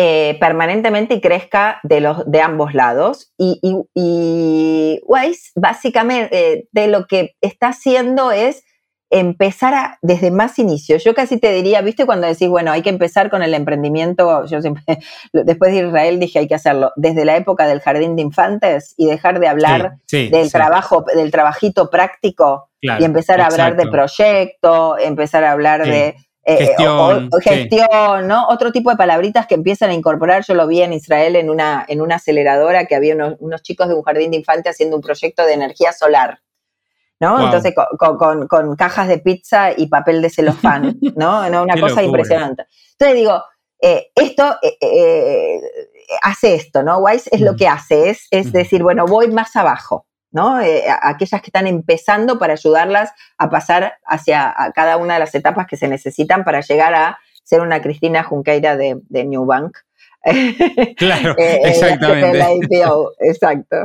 eh, permanentemente y crezca de, los, de ambos lados. Y, y, Wise básicamente eh, de lo que está haciendo es empezar a, desde más inicio. Yo casi te diría, viste, cuando decís, bueno, hay que empezar con el emprendimiento, yo siempre, después de Israel dije, hay que hacerlo desde la época del jardín de infantes y dejar de hablar del trabajo, del trabajito práctico y empezar a hablar de proyecto, empezar a hablar de... Eh, gestión, gestión ¿no? Otro tipo de palabritas que empiezan a incorporar. Yo lo vi en Israel en una, en una aceleradora que había unos, unos chicos de un jardín de infantes haciendo un proyecto de energía solar. ¿no? Entonces, con, cajas de pizza y papel de celofán, ¿no? Una cosa impresionante. Entonces digo, eh, esto eh, eh, hace esto, ¿no? Wise es lo mm. que hace, es, es decir, bueno, voy más abajo, ¿no? aquellas que están empezando para ayudarlas a pasar hacia cada una de las etapas que se necesitan para llegar a ser una Cristina Junqueira de, de New Bank. Claro, exactamente. exacto.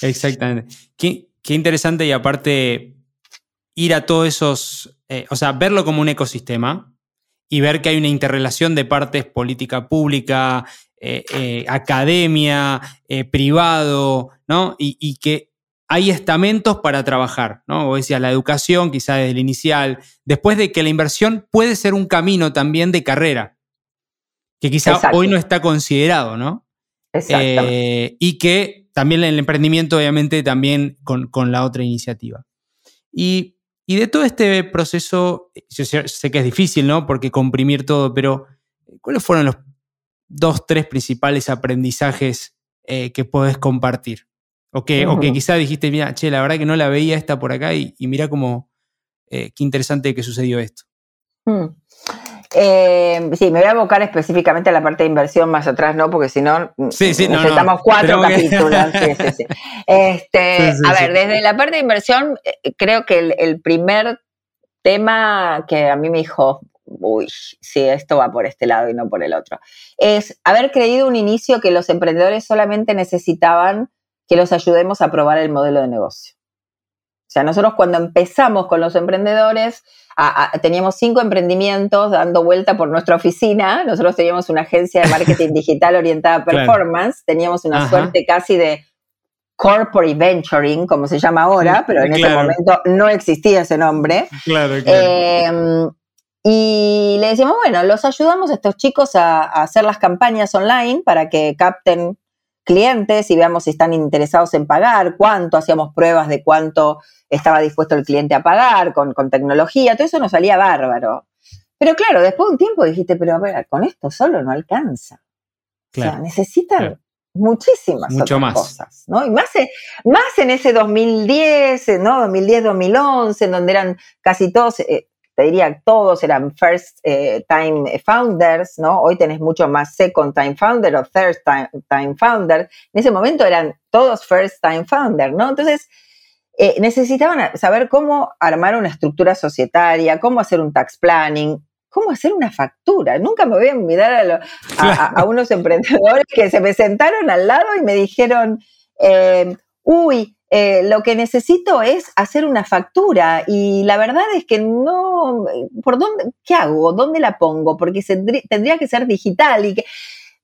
Exactamente. Qué interesante y aparte ir a todos esos, eh, o sea, verlo como un ecosistema y ver que hay una interrelación de partes política pública, eh, eh, academia, privado, ¿no? Y, que hay estamentos para trabajar, ¿no? Vos decías la educación, quizá desde el inicial, después de que la inversión puede ser un camino también de carrera, que quizá hoy no está considerado, ¿no? Exacto. y que también el emprendimiento, obviamente, también con, la otra iniciativa. Y, de todo este proceso, yo sé, que es difícil, ¿no? Porque comprimir todo, pero ¿cuáles fueron los dos, tres principales aprendizajes eh, que podés compartir? O que, o que quizá dijiste, mira, che, la verdad que no la veía esta por acá y, mira cómo, eh, qué interesante que sucedió esto. Hmm. Eh, sí, me voy a abocar específicamente a la parte de inversión más atrás, ¿no? Porque si no, necesitamos cuatro capítulos. Este, a ver, desde la parte de inversión, eh, creo que el, primer tema que a mí me dijo, uy, sí, esto va por este lado y no por el otro, es haber creído un inicio que los emprendedores solamente necesitaban que los ayudemos a probar el modelo de negocio. O sea, nosotros cuando empezamos con los emprendedores, teníamos cinco emprendimientos dando vuelta por nuestra oficina. Nosotros teníamos una agencia de marketing digital orientada a performance. Teníamos una suerte casi de corporate venturing, como se llama ahora, pero en ese momento no existía ese nombre. Claro, claro. Em, y le decíamos, bueno, los ayudamos a estos chicos a, a hacer las campañas online para que capten clientes y veamos si están interesados en pagar, cuánto, hacíamos pruebas de cuánto estaba dispuesto el cliente a pagar con, tecnología, todo eso nos salía bárbaro. Pero claro, después de un tiempo dijiste, pero a ver, con esto solo no alcanza. o sea, necesitan muchísimas otras cosas, ¿no? Y más, más en ese 2010, ¿no? 2010-2011, en donde eran casi todos, eh, te diría todos eran first eh, time founders, ¿no? Hoy tenés mucho más second time founder o third time, founder. En ese momento eran todos first time founder, ¿no? Entonces, eh, necesitaban saber cómo armar una estructura societaria, cómo hacer un tax planning, cómo hacer una factura. Nunca me voy a olvidar a, unos emprendedores que se me sentaron al lado y me dijeron, eh, uy, eh, lo que necesito es hacer una factura y la verdad es que no, ¿por dónde, qué hago? ¿Dónde la pongo? Porque tendría que ser digital y que...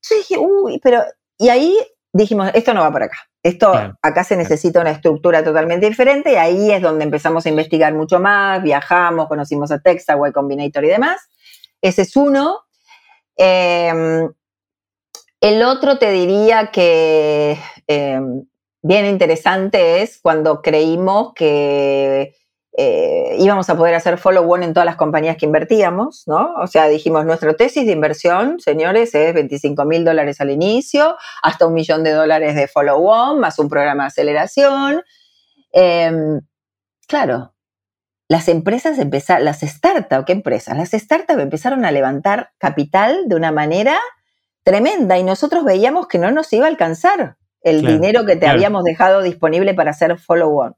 Yo dije, uy, pero... Y ahí dijimos, esto no va por acá. Esto, acá se necesita una estructura totalmente diferente y ahí es donde empezamos a investigar mucho más, viajamos, conocimos a Texas, Y Combinator y demás. Ese es uno. Em, el otro te diría que em, bien interesante es cuando creímos que eh, íbamos a poder hacer follow-on en todas las compañías que invertíamos, ¿no? O sea, dijimos, nuestra tesis de inversión, señores, es 25 mil dólares al inicio, hasta un millón de dólares de follow-on, más un programa de aceleración. Em, claro, las empresas empezaron, las startups, ¿qué empresas? Las startups empezaron a levantar capital de una manera tremenda y nosotros veíamos que no nos iba a alcanzar el dinero que te habíamos dejado disponible para hacer follow-on.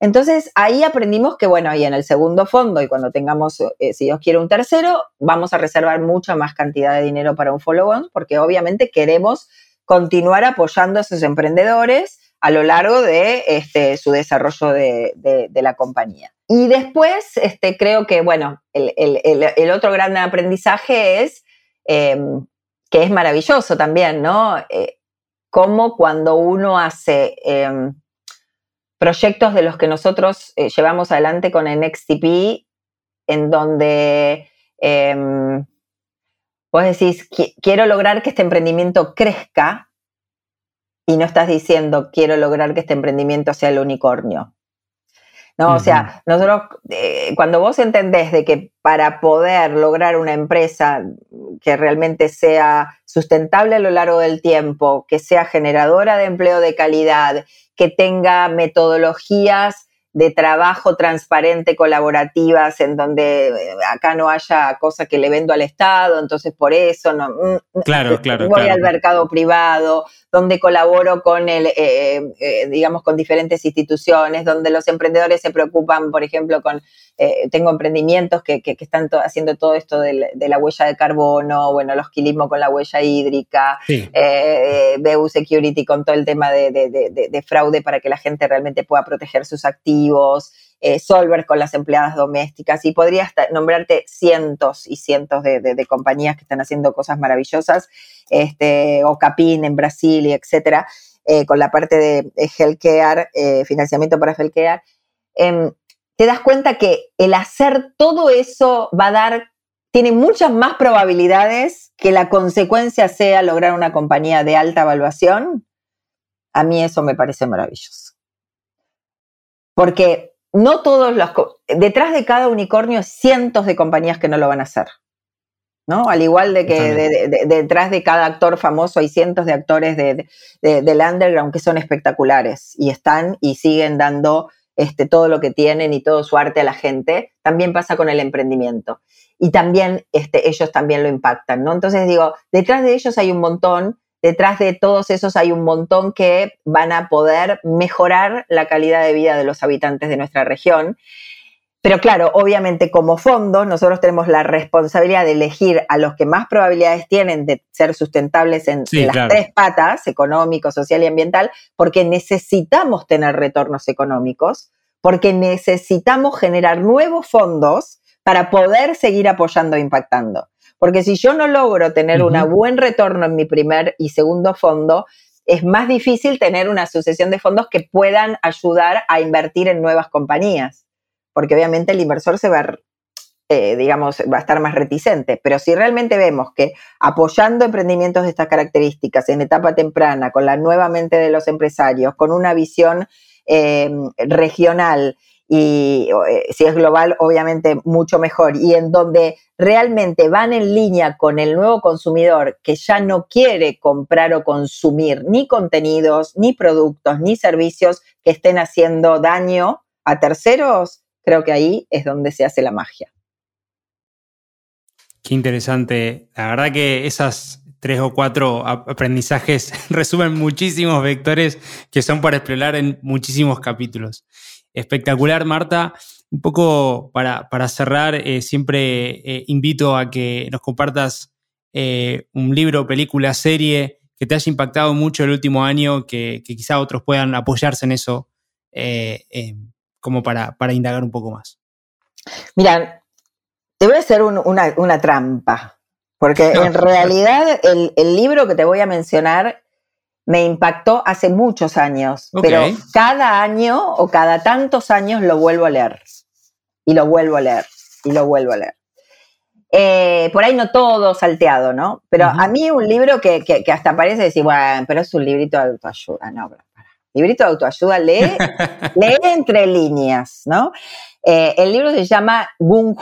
Entonces ahí aprendimos que, bueno, ahí en el segundo fondo y cuando tengamos, eh, si Dios quiere, un tercero, vamos a reservar mucha más cantidad de dinero para un follow-on porque obviamente queremos continuar apoyando a esos emprendedores a lo largo de este, su desarrollo de, la compañía. Y después, este, creo que, bueno, el, otro gran aprendizaje es, em, que es maravilloso también, ¿no? Eh, como cuando uno hace em, proyectos de los que nosotros eh, llevamos adelante con el NextTP, en donde em, vos decís, quiero lograr que este emprendimiento crezca y no estás diciendo, quiero lograr que este emprendimiento sea el unicornio. ¿No? O sea, nosotros, eh, cuando vos entendés de que para poder lograr una empresa que realmente sea sustentable a lo largo del tiempo, que sea generadora de empleo de calidad, que tenga metodologías de trabajo transparente, colaborativas, en donde eh, acá no haya cosa que le vendo al Estado, entonces por eso no mm, mm, claro, claro, voy al mercado privado, donde colaboro con el, eh, eh, digamos, con diferentes instituciones, donde los emprendedores se preocupan, por ejemplo, con tengo emprendimientos que, están haciendo todo esto de, la huella de carbono, bueno, los quilismo con la huella hídrica, sí. BU Security con todo el tema de fraude para que la gente realmente pueda proteger sus activos eh, Solver con las empleadas domésticas y podría nombrarte cientos y cientos de, compañías que están haciendo cosas maravillosas, este, o Capin en Brasil y etcétera, eh, con la parte de healthcare, eh, financiamiento para healthcare. Em, te das cuenta que el hacer todo eso va a dar, tiene muchas más probabilidades que la consecuencia sea lograr una compañía de alta evaluación. A mí eso me parece maravilloso. Porque no todos los... Detrás de cada unicornio cientos de compañías que no lo van a hacer. ¿no? Al igual de que detrás de cada actor famoso hay cientos de actores de, del underground que son espectaculares y están y siguen dando este, todo lo que tienen y todo su arte a la gente. También pasa con el emprendimiento. Y también este, ellos también lo impactan, ¿no? Entonces digo, detrás de ellos hay un montón detrás de todos esos hay un montón que van a poder mejorar la calidad de vida de los habitantes de nuestra región. Pero claro, obviamente como fondo nosotros tenemos la responsabilidad de elegir a los que más probabilidades tienen de ser sustentables en, las tres patas, económico, social y ambiental, porque necesitamos tener retornos económicos, porque necesitamos generar nuevos fondos para poder seguir apoyando e impactando. Porque si yo no logro tener un buen retorno en mi primer y segundo fondo, es más difícil tener una sucesión de fondos que puedan ayudar a invertir en nuevas compañías. Porque obviamente el inversor se va, eh, digamos, va a estar más reticente. Pero si realmente vemos que apoyando emprendimientos de estas características en etapa temprana, con la nueva mente de los empresarios, con una visión eh, regional, y eh, si es global, obviamente mucho mejor, y en donde realmente van en línea con el nuevo consumidor que ya no quiere comprar o consumir ni contenidos, ni productos, ni servicios que estén haciendo daño a terceros, creo que ahí es donde se hace la magia. Qué interesante. La verdad que esas tres o cuatro aprendizajes resumen muchísimos vectores que son para explorar en muchísimos capítulos. Espectacular, Marta. Un poco para, cerrar, eh, siempre eh, invito a que nos compartas eh, un libro, película, serie que te haya impactado mucho el último año, que, quizá otros puedan apoyarse en eso, como para, indagar un poco más. Mira, te voy a hacer una, trampa, porque en realidad el, el libro que te voy a mencionar me impactó hace muchos años, pero cada año o cada tantos años lo vuelvo a leer y lo vuelvo a leer y lo vuelvo a leer. Eh, por ahí no todo salteado, ¿no? Pero a mí un libro que, hasta parece decir, bueno, pero es un librito de autoayuda, no, pero, librito de autoayuda, lee, lee entre líneas, ¿no? Eh, el libro se llama Gung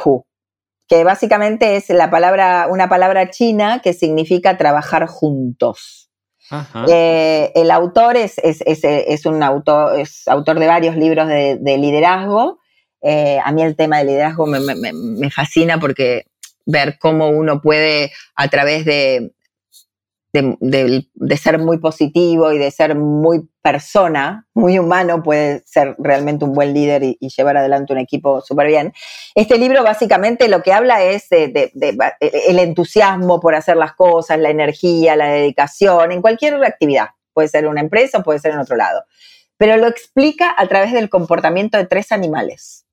que básicamente es la palabra, una palabra china que significa trabajar juntos. Eh, el autor es, es, un autor, es autor de varios libros de, liderazgo. Eh, a mí el tema del liderazgo me, fascina porque ver cómo uno puede a través de, de, ser muy positivo y de ser muy persona, muy humano, puede ser realmente un buen líder y, llevar adelante un equipo súper bien. Este libro básicamente lo que habla es de, el entusiasmo por hacer las cosas, la energía, la dedicación, en cualquier actividad. Puede ser una empresa, puede ser en otro lado. Pero lo explica a través del comportamiento de tres animales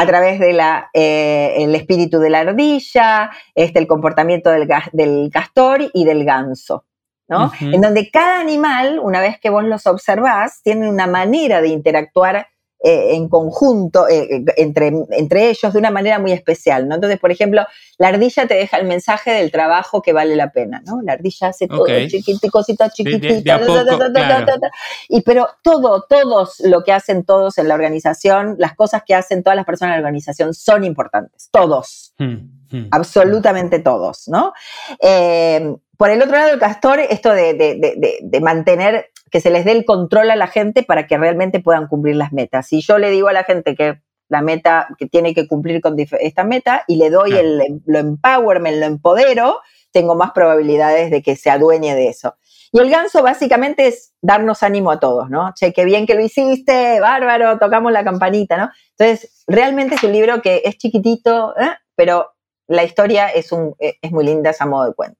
a través del eh, espíritu de la ardilla, este, el comportamiento del, del, castor y del ganso. ¿no? En donde cada animal, una vez que vos los observás, tiene una manera de interactuar eh, en conjunto, eh, eh, entre, entre ellos, de una manera muy especial, ¿no? Entonces, por ejemplo, la ardilla te deja el mensaje del trabajo que vale la pena, ¿no? La ardilla hace todo chiquitito, cosita chiquitita, y pero todo, todos lo que hacen todos en la organización, las cosas que hacen todas las personas en la organización son importantes, todos, hmm, hmm. absolutamente todos, ¿no? Por el otro lado, el castor, esto de, de mantener que se les dé el control a la gente para que realmente puedan cumplir las metas. Si yo le digo a la gente que la meta, que tiene que cumplir con esta meta y le doy el, lo empowerment, lo empodero, tengo más probabilidades de que se adueñe de eso. Y el ganso básicamente es darnos ánimo a todos, ¿no? Che, qué bien que lo hiciste, bárbaro, tocamos la campanita, ¿no? Entonces, realmente es un libro que es chiquitito, ¿eh? pero la historia es, un, es muy linda, es a modo de cuento.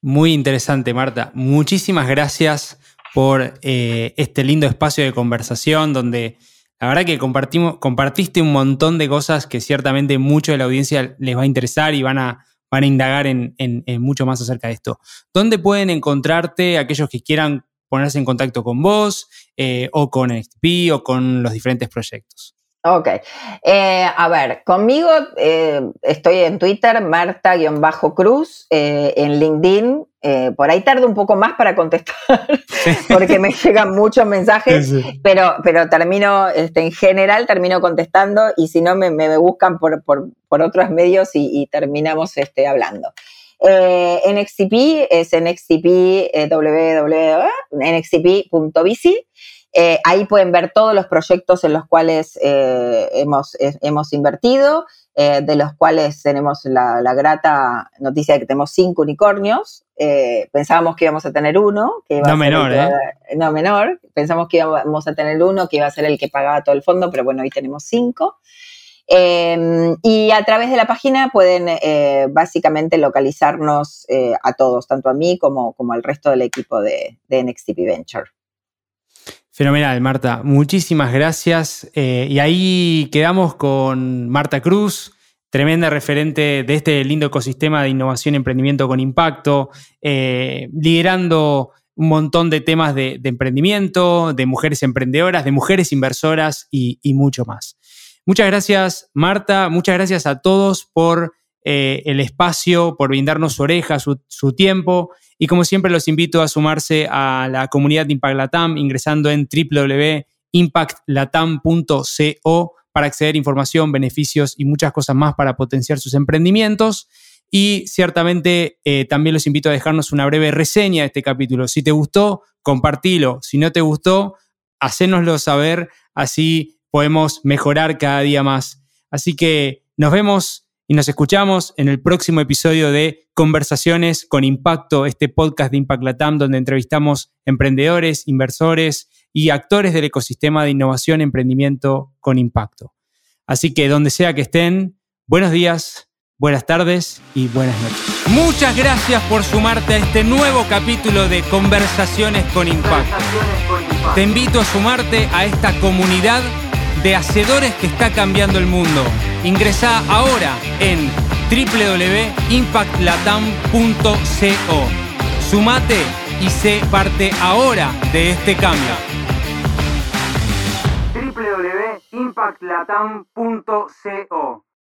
Muy interesante, Marta. Muchísimas gracias por eh, este lindo espacio de conversación donde la verdad que compartimos, compartiste un montón de cosas que ciertamente mucho de la audiencia les va a interesar y van a, van a indagar en, mucho más acerca de esto. ¿Dónde pueden encontrarte aquellos que quieran ponerse en contacto con vos eh, o con XP o con los diferentes proyectos? Ok. Eh, a ver, conmigo estoy en Twitter, Marta-Cruz, en LinkedIn, eh, por ahí tardo un poco más para contestar porque me llegan muchos mensajes, Pero, pero termino, este, en general termino contestando y si no me, me buscan por, por, por, otros medios y, terminamos este, hablando. Eh, NXTP es eh, eh, ahí pueden ver todos los proyectos en los cuales hemos, hemos invertido. Eh, de los cuales tenemos la, grata noticia de que tenemos cinco unicornios. Eh, pensábamos que íbamos a tener uno. Que no menor, ¿eh? No menor. Pensamos que íbamos a tener uno, que iba a ser el que pagaba todo el fondo, pero bueno, hoy tenemos cinco. Em, y a través de la página pueden básicamente localizarnos a todos, tanto a mí como, como al resto del equipo de, de NXTP Venture. Fenomenal, Marta. Muchísimas gracias. Eh, y ahí quedamos con Marta Cruz, tremenda referente de este lindo ecosistema de innovación y emprendimiento con impacto, eh, liderando un montón de temas de, emprendimiento, de mujeres emprendedoras, de mujeres inversoras y, mucho más. Muchas gracias, Marta. Muchas gracias a todos por eh, el espacio, por brindarnos su oreja, su, tiempo. Y como siempre los invito a sumarse a la comunidad de Impact Latam ingresando en www.impactlatam.co para acceder a información, beneficios y muchas cosas más para potenciar sus emprendimientos. Y ciertamente eh, también los invito a dejarnos una breve reseña de este capítulo. Si te gustó, compartilo. Si no te gustó, hacénoslo saber, así podemos mejorar cada día más. Así que nos vemos y nos escuchamos en el próximo episodio de Conversaciones con Impacto, este podcast de Impact Latam, donde entrevistamos emprendedores, inversores y actores del ecosistema de innovación, emprendimiento con impacto. Así que donde sea que estén, buenos días, buenas tardes y buenas noches. Muchas gracias por sumarte a este nuevo capítulo de Conversaciones con Impacto. Te invito a sumarte a esta comunidad de hacedores que está cambiando el mundo. Ingresa ahora en www.impactlatam.co. Sumate y sé parte ahora de este cambio. www.impactlatam.co